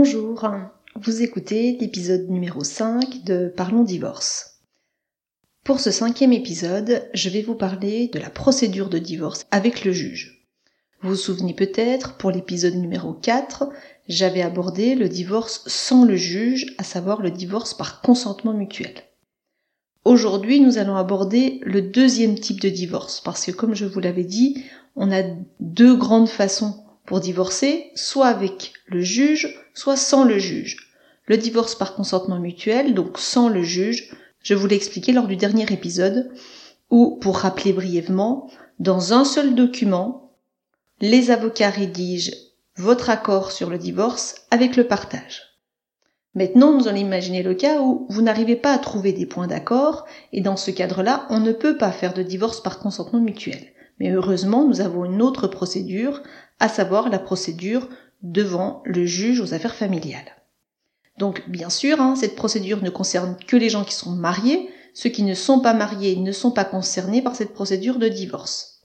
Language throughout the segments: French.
Bonjour, vous écoutez l'épisode numéro 5 de Parlons divorce. Pour ce cinquième épisode, je vais vous parler de la procédure de divorce avec le juge. Vous vous souvenez peut-être, pour l'épisode numéro 4, j'avais abordé le divorce sans le juge, à savoir le divorce par consentement mutuel. Aujourd'hui, nous allons aborder le deuxième type de divorce, parce que comme je vous l'avais dit, on a deux grandes façons pour divorcer, soit avec le juge, soit sans le juge. Le divorce par consentement mutuel, donc sans le juge, je vous l'ai expliqué lors du dernier épisode, où, pour rappeler brièvement, dans un seul document, les avocats rédigent votre accord sur le divorce avec le partage. Maintenant, nous allons imaginer le cas où vous n'arrivez pas à trouver des points d'accord, et dans ce cadre-là, on ne peut pas faire de divorce par consentement mutuel. Mais heureusement, nous avons une autre procédure, à savoir la procédure devant le juge aux affaires familiales. Donc, bien sûr, hein, cette procédure ne concerne que les gens qui sont mariés. Ceux qui ne sont pas mariés ne sont pas concernés par cette procédure de divorce.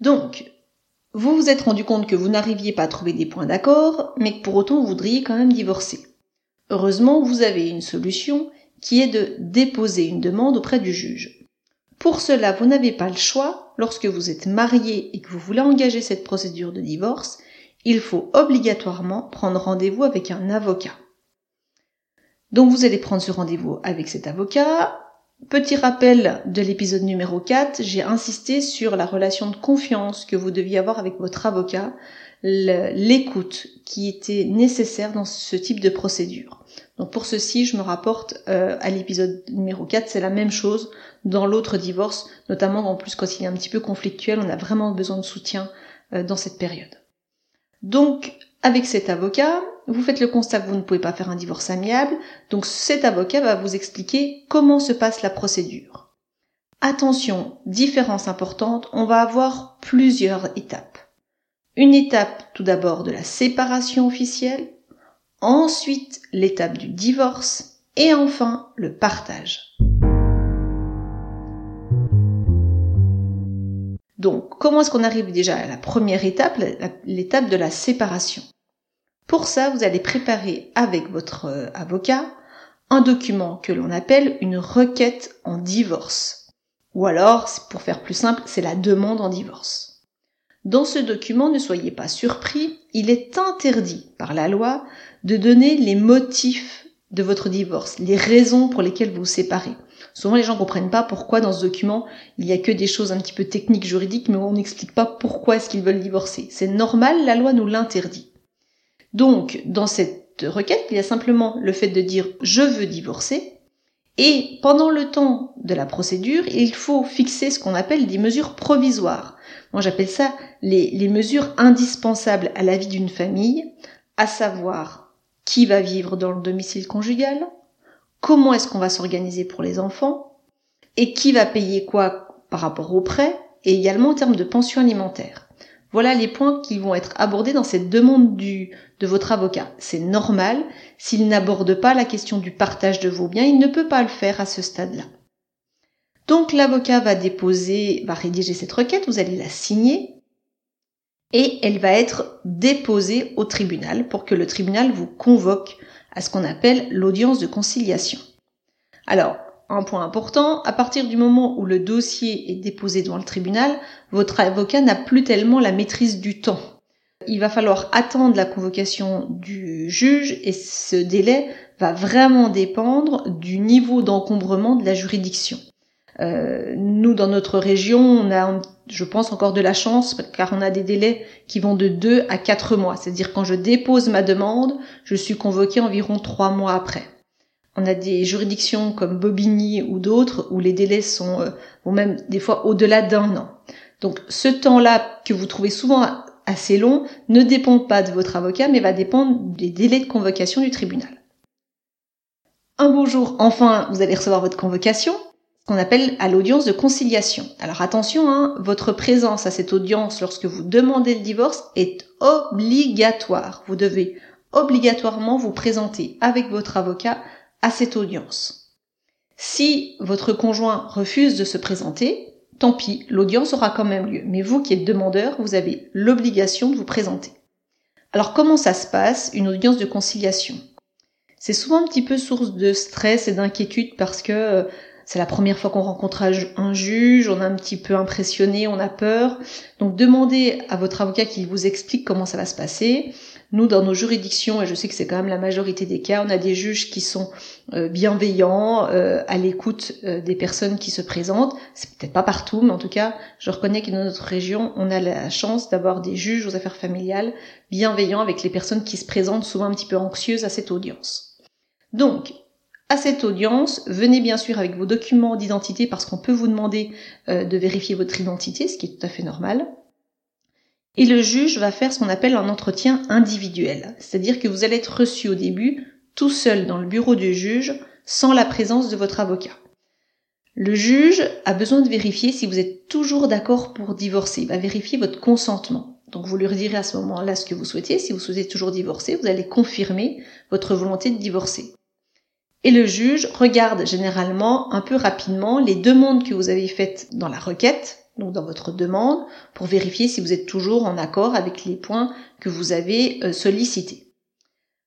Donc, vous vous êtes rendu compte que vous n'arriviez pas à trouver des points d'accord, mais que pour autant vous voudriez quand même divorcer. Heureusement, vous avez une solution qui est de déposer une demande auprès du juge. Pour cela, vous n'avez pas le choix, lorsque vous êtes marié et que vous voulez engager cette procédure de divorce, il faut obligatoirement prendre rendez-vous avec un avocat. Donc vous allez prendre ce rendez-vous avec cet avocat. Petit rappel de l'épisode numéro 4, j'ai insisté sur la relation de confiance que vous deviez avoir avec votre avocat, l'écoute qui était nécessaire dans ce type de procédure. Donc pour ceci, je me rapporte euh, à l'épisode numéro 4, c'est la même chose dans l'autre divorce, notamment en plus quand il est un petit peu conflictuel, on a vraiment besoin de soutien euh, dans cette période. Donc avec cet avocat, vous faites le constat que vous ne pouvez pas faire un divorce amiable, donc cet avocat va vous expliquer comment se passe la procédure. Attention, différence importante, on va avoir plusieurs étapes. Une étape tout d'abord de la séparation officielle, ensuite l'étape du divorce et enfin le partage. Donc, comment est-ce qu'on arrive déjà à la première étape, l'étape de la séparation? Pour ça, vous allez préparer avec votre euh, avocat un document que l'on appelle une requête en divorce. Ou alors, pour faire plus simple, c'est la demande en divorce. Dans ce document, ne soyez pas surpris, il est interdit par la loi de donner les motifs de votre divorce, les raisons pour lesquelles vous vous séparez. Souvent, les gens comprennent pas pourquoi dans ce document, il y a que des choses un petit peu techniques, juridiques, mais on n'explique pas pourquoi est-ce qu'ils veulent divorcer. C'est normal, la loi nous l'interdit. Donc, dans cette requête, il y a simplement le fait de dire je veux divorcer, et pendant le temps de la procédure, il faut fixer ce qu'on appelle des mesures provisoires. Moi, j'appelle ça les, mesures indispensables à la vie d'une famille, à savoir qui va vivre dans le domicile conjugal, comment est-ce qu'on va s'organiser pour les enfants, et qui va payer quoi par rapport au prêt, et également en termes de pension alimentaire. Voilà les points qui vont être abordés dans cette demande du, de votre avocat. C'est normal, s'il n'aborde pas la question du partage de vos biens, il ne peut pas le faire à ce stade-là. Donc l'avocat va déposer, va rédiger cette requête, vous allez la signer, et elle va être déposée au tribunal pour que le tribunal vous convoque à ce qu'on appelle l'audience de conciliation. Alors, un point important, à partir du moment où le dossier est déposé devant le tribunal, votre avocat n'a plus tellement la maîtrise du temps. Il va falloir attendre la convocation du juge et ce délai va vraiment dépendre du niveau d'encombrement de la juridiction. Euh, nous, dans notre région, on a, je pense, encore de la chance, car on a des délais qui vont de 2 à 4 mois. C'est-à-dire quand je dépose ma demande, je suis convoqué environ 3 mois après. On a des juridictions comme Bobigny ou d'autres où les délais sont, euh, ou même des fois au-delà d'un an. Donc ce temps-là que vous trouvez souvent assez long ne dépend pas de votre avocat, mais va dépendre des délais de convocation du tribunal. Un beau jour, enfin, vous allez recevoir votre convocation, qu'on appelle à l'audience de conciliation. Alors attention, hein, votre présence à cette audience lorsque vous demandez le divorce est obligatoire. Vous devez obligatoirement vous présenter avec votre avocat à cette audience. Si votre conjoint refuse de se présenter, tant pis, l'audience aura quand même lieu. Mais vous qui êtes demandeur, vous avez l'obligation de vous présenter. Alors comment ça se passe, une audience de conciliation? C'est souvent un petit peu source de stress et d'inquiétude parce que euh, c'est la première fois qu'on rencontre un juge, on est un petit peu impressionné, on a peur. Donc demandez à votre avocat qu'il vous explique comment ça va se passer. Nous, dans nos juridictions, et je sais que c'est quand même la majorité des cas, on a des juges qui sont euh, bienveillants, euh, à l'écoute euh, des personnes qui se présentent. C'est peut-être pas partout, mais en tout cas, je reconnais que dans notre région, on a la chance d'avoir des juges aux affaires familiales bienveillants avec les personnes qui se présentent souvent un petit peu anxieuses à cette audience. Donc, à cette audience, venez bien sûr avec vos documents d'identité parce qu'on peut vous demander de vérifier votre identité, ce qui est tout à fait normal. Et le juge va faire ce qu'on appelle un entretien individuel, c'est-à-dire que vous allez être reçu au début tout seul dans le bureau du juge sans la présence de votre avocat. Le juge a besoin de vérifier si vous êtes toujours d'accord pour divorcer. Il va vérifier votre consentement. Donc vous lui redirez à ce moment-là ce que vous souhaitez. Si vous souhaitez toujours divorcer, vous allez confirmer votre volonté de divorcer. Et le juge regarde généralement un peu rapidement les demandes que vous avez faites dans la requête donc dans votre demande, pour vérifier si vous êtes toujours en accord avec les points que vous avez euh, sollicités.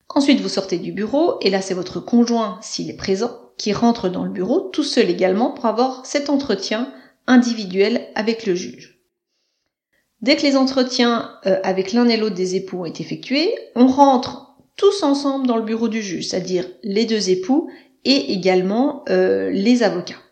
Ensuite, vous sortez du bureau, et là c'est votre conjoint, s'il est présent, qui rentre dans le bureau, tout seul également, pour avoir cet entretien individuel avec le juge. Dès que les entretiens euh, avec l'un et l'autre des époux ont été effectués, on rentre tous ensemble dans le bureau du juge, c'est-à-dire les deux époux et également euh, les avocats.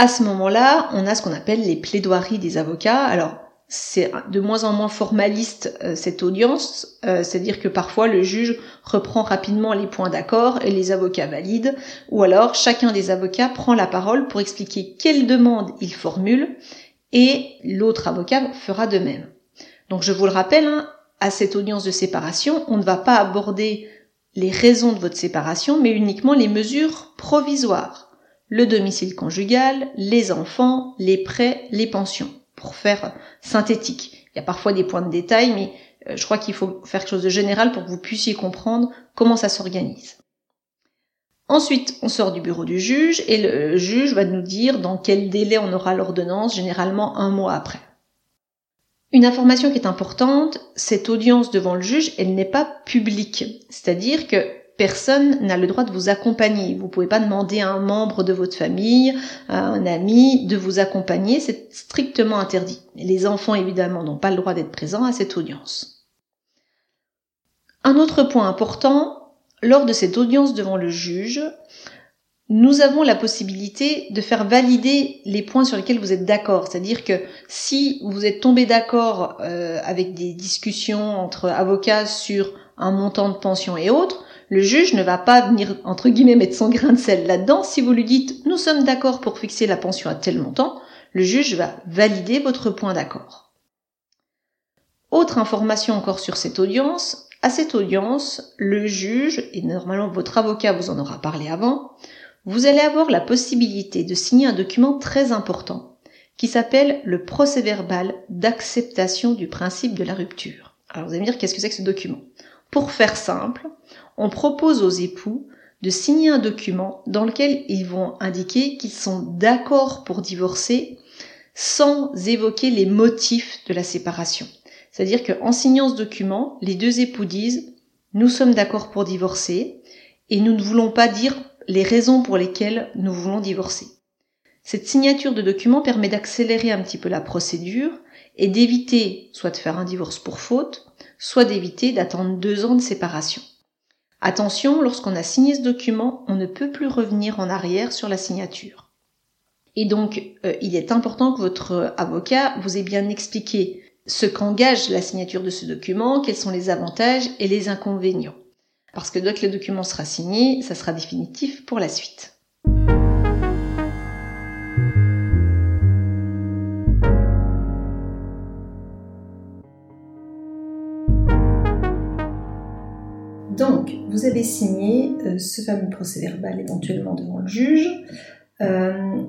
À ce moment-là, on a ce qu'on appelle les plaidoiries des avocats. Alors, c'est de moins en moins formaliste euh, cette audience, euh, c'est-à-dire que parfois le juge reprend rapidement les points d'accord et les avocats valident, ou alors chacun des avocats prend la parole pour expliquer quelle demande il formule et l'autre avocat fera de même. Donc je vous le rappelle, hein, à cette audience de séparation, on ne va pas aborder les raisons de votre séparation, mais uniquement les mesures provisoires le domicile conjugal, les enfants, les prêts, les pensions, pour faire synthétique. Il y a parfois des points de détail, mais euh, je crois qu'il faut faire quelque chose de général pour que vous puissiez comprendre comment ça s'organise. Ensuite, on sort du bureau du juge et le juge va nous dire dans quel délai on aura l'ordonnance, généralement un mois après. Une information qui est importante, cette audience devant le juge, elle n'est pas publique. C'est-à-dire que personne n'a le droit de vous accompagner. Vous pouvez pas demander à un membre de votre famille, à un ami de vous accompagner, c'est strictement interdit. les enfants évidemment n'ont pas le droit d'être présents à cette audience. Un autre point important, lors de cette audience devant le juge, nous avons la possibilité de faire valider les points sur lesquels vous êtes d'accord. C'est-à-dire que si vous êtes tombé d'accord euh, avec des discussions entre avocats sur un montant de pension et autres, le juge ne va pas venir, entre guillemets, mettre son grain de sel là-dedans. Si vous lui dites, nous sommes d'accord pour fixer la pension à tel montant, le juge va valider votre point d'accord. Autre information encore sur cette audience, à cette audience, le juge, et normalement votre avocat vous en aura parlé avant, vous allez avoir la possibilité de signer un document très important qui s'appelle le procès verbal d'acceptation du principe de la rupture. Alors vous allez me dire qu'est-ce que c'est que ce document? Pour faire simple, on propose aux époux de signer un document dans lequel ils vont indiquer qu'ils sont d'accord pour divorcer sans évoquer les motifs de la séparation. C'est-à-dire qu'en signant ce document, les deux époux disent nous sommes d'accord pour divorcer et nous ne voulons pas dire les raisons pour lesquelles nous voulons divorcer. Cette signature de document permet d'accélérer un petit peu la procédure et d'éviter soit de faire un divorce pour faute, soit d'éviter d'attendre deux ans de séparation. Attention, lorsqu'on a signé ce document, on ne peut plus revenir en arrière sur la signature. Et donc, euh, il est important que votre avocat vous ait bien expliqué ce qu'engage la signature de ce document, quels sont les avantages et les inconvénients. Parce que dès que le document sera signé, ça sera définitif pour la suite. Avez signé euh, ce fameux procès verbal éventuellement devant le juge. Euh,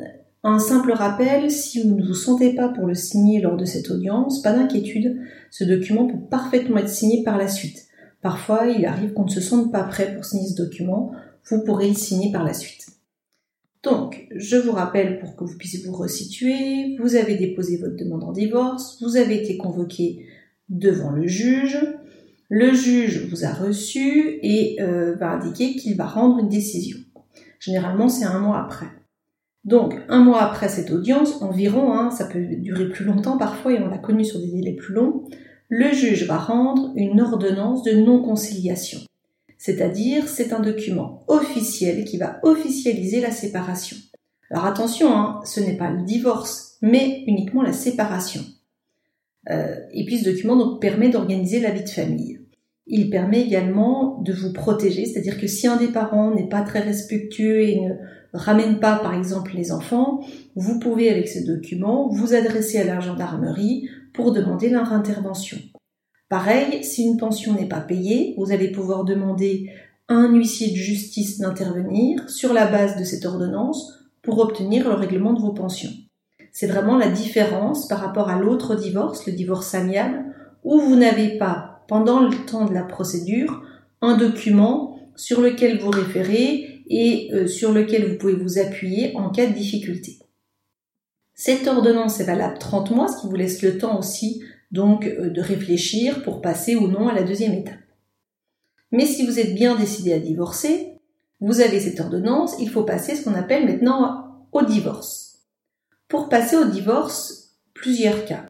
un simple rappel, si vous ne vous sentez pas pour le signer lors de cette audience, pas d'inquiétude, ce document peut parfaitement être signé par la suite. Parfois, il arrive qu'on ne se sente pas prêt pour signer ce document, vous pourrez le signer par la suite. Donc, je vous rappelle pour que vous puissiez vous resituer, vous avez déposé votre demande en divorce, vous avez été convoqué devant le juge, Le juge vous a reçu et euh, va indiquer qu'il va rendre une décision. Généralement, c'est un mois après. Donc, un mois après cette audience, environ, hein, ça peut durer plus longtemps parfois et on l'a connu sur des délais plus longs, le juge va rendre une ordonnance de non-conciliation. C'est-à-dire, c'est un document officiel qui va officialiser la séparation. Alors attention, hein, ce n'est pas le divorce, mais uniquement la séparation. Euh, et puis ce document donc, permet d'organiser la vie de famille. Il permet également de vous protéger, c'est-à-dire que si un des parents n'est pas très respectueux et ne ramène pas par exemple les enfants, vous pouvez avec ce document vous adresser à la gendarmerie pour demander leur intervention. Pareil, si une pension n'est pas payée, vous allez pouvoir demander à un huissier de justice d'intervenir sur la base de cette ordonnance pour obtenir le règlement de vos pensions. C'est vraiment la différence par rapport à l'autre divorce, le divorce amiable, où vous n'avez pas, pendant le temps de la procédure, un document sur lequel vous référez et euh, sur lequel vous pouvez vous appuyer en cas de difficulté. Cette ordonnance est valable 30 mois, ce qui vous laisse le temps aussi donc euh, de réfléchir pour passer ou non à la deuxième étape. Mais si vous êtes bien décidé à divorcer, vous avez cette ordonnance, il faut passer ce qu'on appelle maintenant au divorce. Pour passer au divorce, plusieurs cas.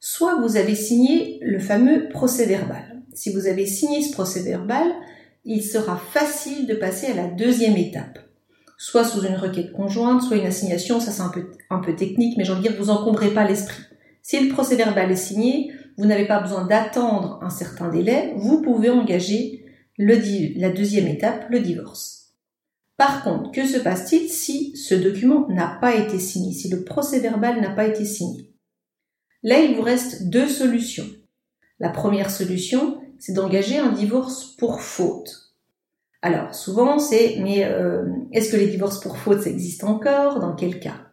Soit vous avez signé le fameux procès verbal. Si vous avez signé ce procès verbal, il sera facile de passer à la deuxième étape. Soit sous une requête conjointe, soit une assignation, ça c'est un peu, technique, mais j'ai envie de dire, vous encombrez pas l'esprit. Si le procès verbal est signé, vous n'avez pas besoin d'attendre un certain délai, vous pouvez engager la deuxième étape, le divorce. Par contre, que se passe-t-il si ce document n'a pas été signé, si le procès verbal n'a pas été signé? Là, il vous reste deux solutions. La première solution, c'est d'engager un divorce pour faute. Alors, souvent, c'est, mais euh, est-ce que les divorces pour faute, ça existe encore? Dans quel cas?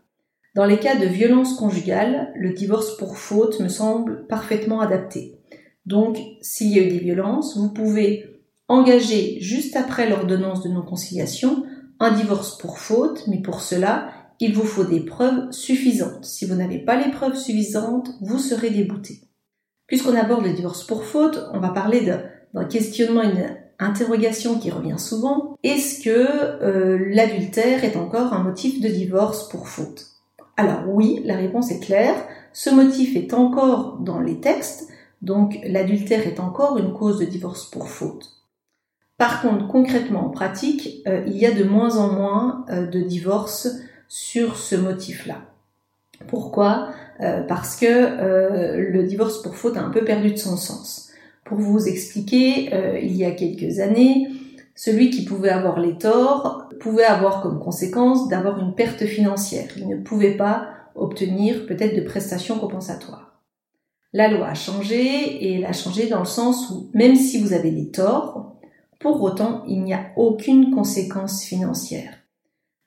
Dans les cas de violence conjugale, le divorce pour faute me semble parfaitement adapté. Donc, s'il y a eu des violences, vous pouvez engager juste après l'ordonnance de non-conciliation un divorce pour faute, mais pour cela, il vous faut des preuves suffisantes. Si vous n'avez pas les preuves suffisantes, vous serez débouté. Puisqu'on aborde le divorce pour faute, on va parler d'un questionnement, une interrogation qui revient souvent. Est-ce que euh, l'adultère est encore un motif de divorce pour faute? Alors oui, la réponse est claire. Ce motif est encore dans les textes, donc l'adultère est encore une cause de divorce pour faute. Par contre, concrètement, en pratique, euh, il y a de moins en moins euh, de divorces sur ce motif-là. Pourquoi? Euh, Parce que le divorce pour faute a un peu perdu de son sens. Pour vous expliquer, il y a quelques années, celui qui pouvait avoir les torts pouvait avoir comme conséquence d'avoir une perte financière. Il ne pouvait pas obtenir peut-être de prestations compensatoires. La loi a changé et elle a changé dans le sens où même si vous avez les torts, pour autant, il n'y a aucune conséquence financière.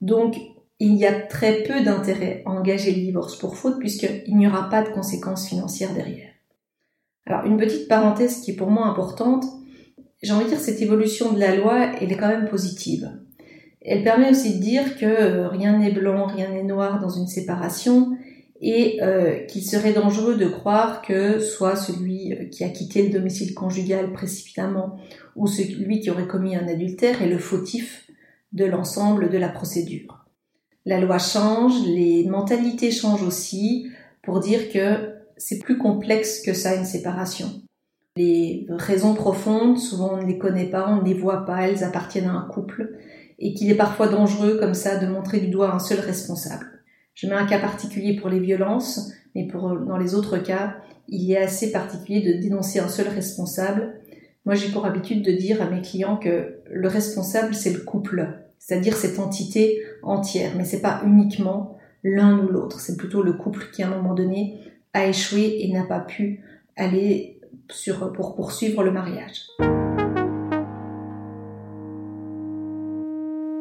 Donc, il y a très peu d'intérêt à engager le divorce pour faute puisqu'il n'y aura pas de conséquences financières derrière. Alors, une petite parenthèse qui est pour moi importante, j'ai envie de dire cette évolution de la loi, elle est quand même positive. Elle permet aussi de dire que rien n'est blanc, rien n'est noir dans une séparation et euh, qu'il serait dangereux de croire que soit celui euh, qui a quitté le domicile conjugal précipitamment ou celui qui aurait commis un adultère est le fautif de l'ensemble de la procédure. La loi change, les mentalités changent aussi pour dire que c'est plus complexe que ça une séparation. Les raisons profondes, souvent on ne les connaît pas, on ne les voit pas, elles appartiennent à un couple et qu'il est parfois dangereux comme ça de montrer du doigt un seul responsable. Je mets un cas particulier pour les violences, mais dans les autres cas, il est assez particulier de dénoncer un seul responsable. Moi, j'ai pour habitude de dire à mes clients que le responsable, c'est le couple, c'est-à-dire cette entité entière, mais c'est pas uniquement l'un ou l'autre, c'est plutôt le couple qui, à un moment donné, a échoué et n'a pas pu aller pour poursuivre le mariage.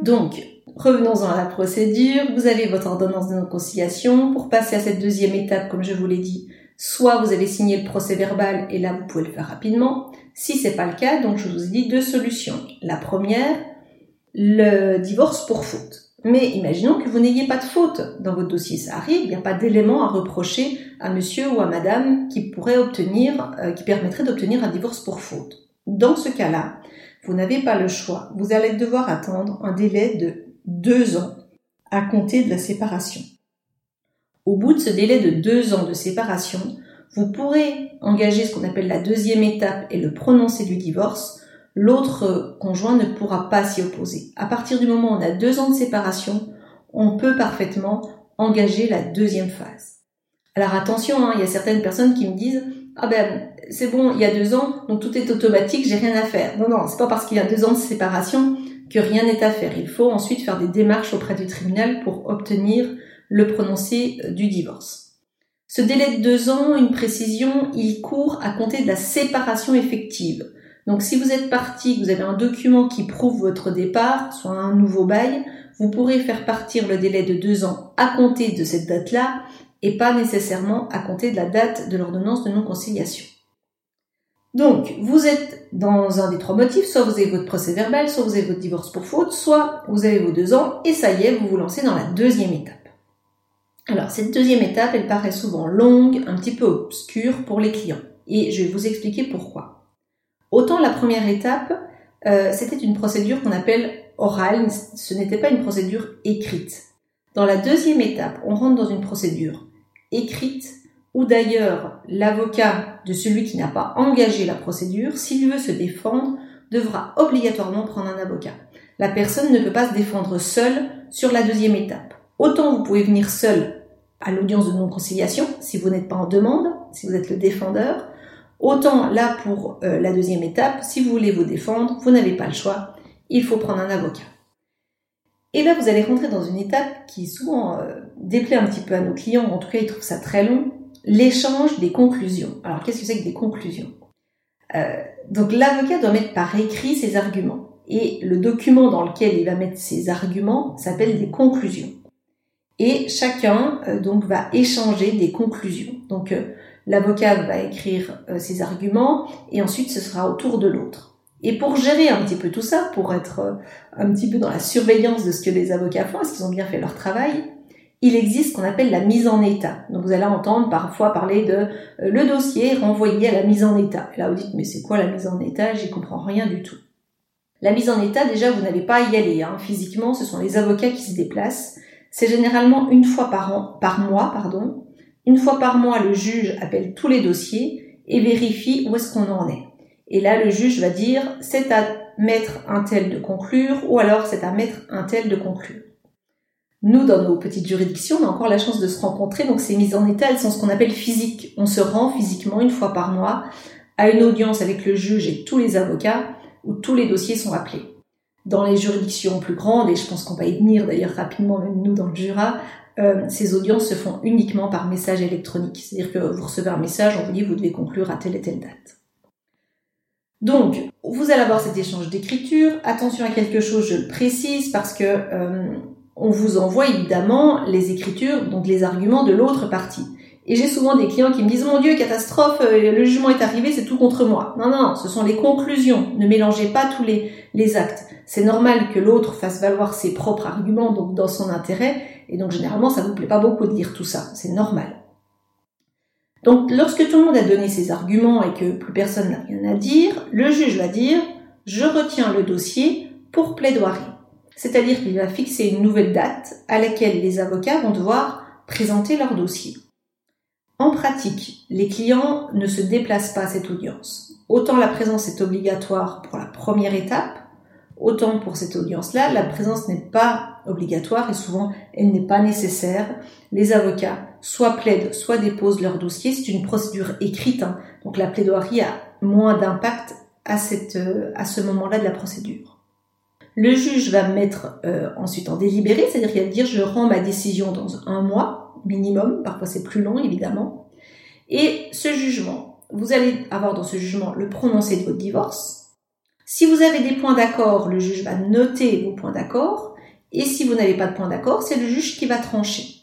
Donc, Revenons-en à la procédure. Vous avez votre ordonnance de non-conciliation. Pour passer à cette deuxième étape, comme je vous l'ai dit, soit vous avez signé le procès verbal et là vous pouvez le faire rapidement. Si c'est pas le cas, donc je vous ai dit deux solutions. La première, le divorce pour faute. Mais imaginons que vous n'ayez pas de faute dans votre dossier, ça arrive, il n'y a pas d'élément à reprocher à monsieur ou à madame qui pourrait obtenir, euh, qui permettrait d'obtenir un divorce pour faute. Dans ce cas-là, vous n'avez pas le choix. Vous allez devoir attendre un délai de deux ans à compter de la séparation. Au bout de ce délai de deux ans de séparation, vous pourrez engager ce qu'on appelle la deuxième étape et le prononcer du divorce. L'autre conjoint ne pourra pas s'y opposer. À partir du moment où on a deux ans de séparation, on peut parfaitement engager la deuxième phase. Alors attention, hein, il y a certaines personnes qui me disent ah ben c'est bon, il y a deux ans, donc tout est automatique, j'ai rien à faire. Non, non, c'est pas parce qu'il y a deux ans de séparation que rien n'est à faire. Il faut ensuite faire des démarches auprès du tribunal pour obtenir le prononcé du divorce. Ce délai de deux ans, une précision, il court à compter de la séparation effective. Donc si vous êtes parti, vous avez un document qui prouve votre départ, soit un nouveau bail, vous pourrez faire partir le délai de deux ans à compter de cette date-là et pas nécessairement à compter de la date de l'ordonnance de non-conciliation. Donc, vous êtes dans un des trois motifs, soit vous avez votre procès verbal, soit vous avez votre divorce pour faute, soit vous avez vos deux ans, et ça y est, vous vous lancez dans la deuxième étape. Alors, cette deuxième étape, elle paraît souvent longue, un petit peu obscure pour les clients, et je vais vous expliquer pourquoi. Autant la première étape, euh, c'était une procédure qu'on appelle orale, ce n'était pas une procédure écrite. Dans la deuxième étape, on rentre dans une procédure écrite ou d'ailleurs l'avocat de celui qui n'a pas engagé la procédure, s'il veut se défendre, devra obligatoirement prendre un avocat. La personne ne peut pas se défendre seule sur la deuxième étape. Autant vous pouvez venir seul à l'audience de non-conciliation si vous n'êtes pas en demande, si vous êtes le défendeur, autant là pour euh, la deuxième étape, si vous voulez vous défendre, vous n'avez pas le choix, il faut prendre un avocat. Et là, vous allez rentrer dans une étape qui souvent euh, déplaît un petit peu à nos clients, en tout cas ils trouvent ça très long, l'échange des conclusions. Alors qu'est-ce que c'est que des conclusions? Euh, Donc l'avocat doit mettre par écrit ses arguments. Et le document dans lequel il va mettre ses arguments s'appelle des conclusions. Et chacun euh, donc va échanger des conclusions. Donc euh, l'avocat va écrire ses arguments et ensuite ce sera au tour de l'autre. Et pour gérer un petit peu tout ça, pour être un petit peu dans la surveillance de ce que les avocats font, est-ce qu'ils ont bien fait leur travail, il existe ce qu'on appelle la mise en état. Donc vous allez entendre parfois parler de euh, le dossier renvoyé à la mise en état. Et là vous dites mais c'est quoi la mise en état? J'y comprends rien du tout. La mise en état, déjà vous n'allez pas y aller. Hein. Physiquement, ce sont les avocats qui se déplacent. C'est généralement une fois par an, par mois, pardon. Une fois par mois, le juge appelle tous les dossiers et vérifie où est-ce qu'on en est. Et là, le juge va dire c'est à mettre un tel de conclure ou alors c'est à mettre un tel de conclure. Nous, dans nos petites juridictions, on a encore la chance de se rencontrer, donc ces mises en état, elles sont ce qu'on appelle physiques. On se rend physiquement une fois par mois à une audience avec le juge et tous les avocats, où tous les dossiers sont appelés. Dans les juridictions plus grandes, et je pense qu'on va y venir d'ailleurs rapidement, même nous dans le Jura, euh, ces audiences se font uniquement par message électronique. C'est-à-dire que vous recevez un message, on vous dit vous devez conclure à telle et telle date. Donc, vous allez avoir cet échange d'écriture. Attention à quelque chose, je le précise, parce que euh, on vous envoie évidemment les écritures, donc les arguments de l'autre partie. Et j'ai souvent des clients qui me disent, mon Dieu, catastrophe, euh, le jugement est arrivé, c'est tout contre moi. Non, non, ce sont les conclusions. Ne mélangez pas tous les, actes. C'est normal que l'autre fasse valoir ses propres arguments, donc dans son intérêt. Et donc, généralement, ça vous plaît pas beaucoup de lire tout ça. C'est normal. Donc, lorsque tout le monde a donné ses arguments et que plus personne n'a rien à dire, le juge va dire, je retiens le dossier pour plaidoirie c'est-à-dire qu'il va fixer une nouvelle date à laquelle les avocats vont devoir présenter leur dossier. En pratique, les clients ne se déplacent pas à cette audience. Autant la présence est obligatoire pour la première étape, autant pour cette audience-là, la présence n'est pas obligatoire et souvent elle n'est pas nécessaire. Les avocats soit plaident, soit déposent leur dossier. C'est une procédure écrite, hein. donc la plaidoirie a moins d'impact à, euh, à ce moment-là de la procédure. Le juge va mettre euh, ensuite en délibéré, c'est-à-dire qu'il va dire je rends ma décision dans un mois minimum, parfois c'est plus long évidemment. Et ce jugement, vous allez avoir dans ce jugement le prononcé de votre divorce. Si vous avez des points d'accord, le juge va noter vos points d'accord. Et si vous n'avez pas de points d'accord, c'est le juge qui va trancher.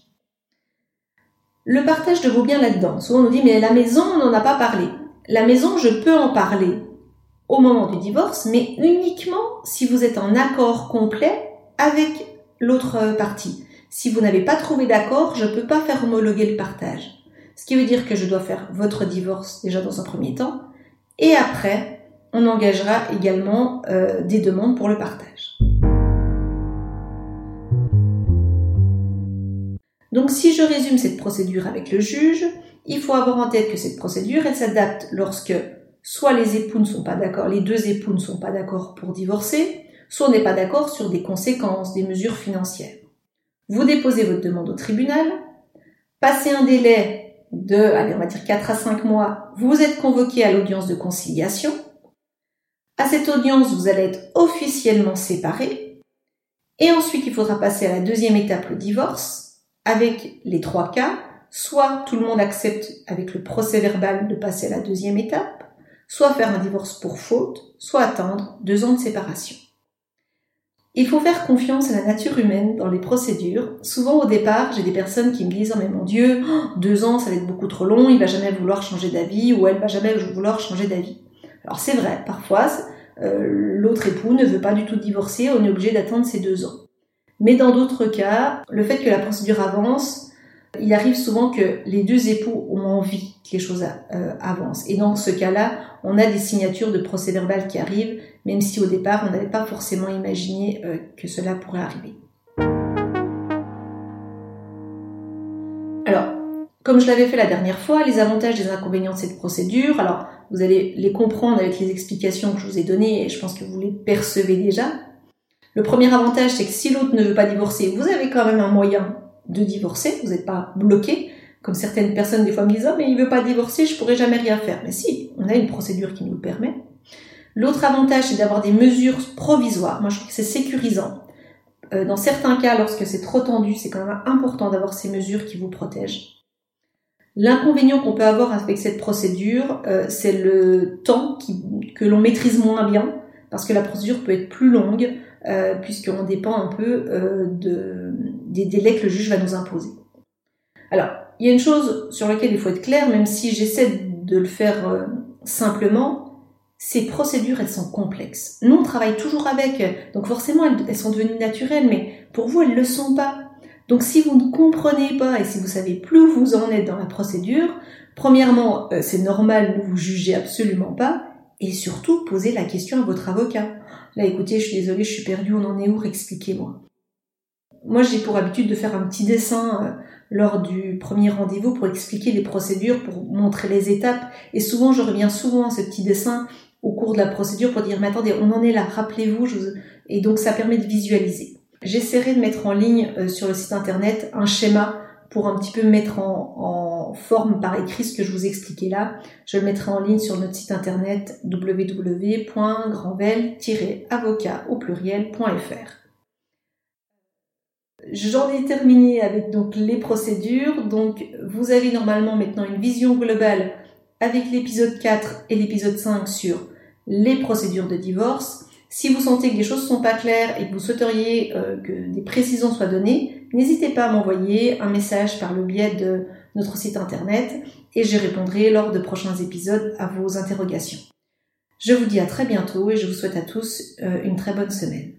Le partage de vos biens là-dedans. Souvent on nous dit mais la maison, on n'en a pas parlé. La maison, je peux en parler au moment du divorce, mais uniquement si vous êtes en accord complet avec l'autre partie. Si vous n'avez pas trouvé d'accord, je ne peux pas faire homologuer le partage. Ce qui veut dire que je dois faire votre divorce déjà dans un premier temps, et après, on engagera également euh, des demandes pour le partage. Donc si je résume cette procédure avec le juge, il faut avoir en tête que cette procédure, elle s'adapte lorsque soit les époux ne sont pas d'accord, les deux époux ne sont pas d'accord pour divorcer, soit on n'est pas d'accord sur des conséquences, des mesures financières. Vous déposez votre demande au tribunal, passez un délai de, allez, on va dire 4 à 5 mois, vous êtes convoqué à l'audience de conciliation. À cette audience, vous allez être officiellement séparés. Et ensuite, il faudra passer à la deuxième étape, le divorce, avec les trois cas. Soit tout le monde accepte avec le procès verbal de passer à la deuxième étape, soit faire un divorce pour faute, soit attendre deux ans de séparation. Il faut faire confiance à la nature humaine dans les procédures. Souvent au départ, j'ai des personnes qui me disent "Oh mais mon Dieu, deux ans, ça va être beaucoup trop long. Il va jamais vouloir changer d'avis ou elle va jamais vouloir changer d'avis." Alors c'est vrai, parfois euh, l'autre époux ne veut pas du tout divorcer, on est obligé d'attendre ces deux ans. Mais dans d'autres cas, le fait que la procédure avance, il arrive souvent que les deux époux ont envie que les choses euh, avancent. Et dans ce cas-là, on a des signatures de procès verbal qui arrivent, même si au départ, on n'avait pas forcément imaginé euh, que cela pourrait arriver. Alors, comme je l'avais fait la dernière fois, les avantages et les inconvénients de cette procédure, alors vous allez les comprendre avec les explications que je vous ai données et je pense que vous les percevez déjà. Le premier avantage, c'est que si l'autre ne veut pas divorcer, vous avez quand même un moyen de divorcer, vous n'êtes pas bloqué, comme certaines personnes des fois me disent oh, mais il veut pas divorcer, je pourrais jamais rien faire. Mais si, on a une procédure qui nous le permet. L'autre avantage, c'est d'avoir des mesures provisoires. Moi, je trouve que c'est sécurisant. Euh, dans certains cas, lorsque c'est trop tendu, c'est quand même important d'avoir ces mesures qui vous protègent. L'inconvénient qu'on peut avoir avec cette procédure, euh, c'est le temps que l'on maîtrise moins bien, parce que la procédure peut être plus longue, euh, puisqu'on dépend un peu de, des délais que le juge va nous imposer. Alors, il y a une chose sur laquelle il faut être clair, même si j'essaie de le faire euh, simplement, ces procédures, elles sont complexes. Nous, on travaille toujours avec, donc forcément, elles, sont devenues naturelles, mais pour vous, elles ne le sont pas. Donc, si vous ne comprenez pas et si vous savez plus où vous en êtes dans la procédure, premièrement, c'est normal, ne vous jugez absolument pas, et surtout, posez la question à votre avocat. Là, écoutez, je suis désolée, je suis perdue, on en est où? Expliquez-moi. Moi, j'ai pour habitude de faire un petit dessin euh, lors du premier rendez-vous pour expliquer les procédures, pour montrer les étapes. Et souvent, je reviens souvent à ce petit dessin au cours de la procédure pour dire, mais attendez, on en est là, rappelez-vous. Et donc, ça permet de visualiser. J'essaierai de mettre en ligne euh, sur le site internet un schéma pour un petit peu mettre en, forme par écrit ce que je vous ai expliqué là. Je le mettrai en ligne sur notre site internet www.grandvel-avocat au pluriel.fr. J'en ai terminé avec donc les procédures. Donc vous avez normalement maintenant une vision globale avec l'épisode 4 et l'épisode 5 sur les procédures de divorce. Si vous sentez que les choses sont pas claires et que vous souhaiteriez euh, que des précisions soient données, n'hésitez pas à m'envoyer un message par le biais de notre site internet et je répondrai lors de prochains épisodes à vos interrogations. Je vous dis à très bientôt et je vous souhaite à tous euh, une très bonne semaine.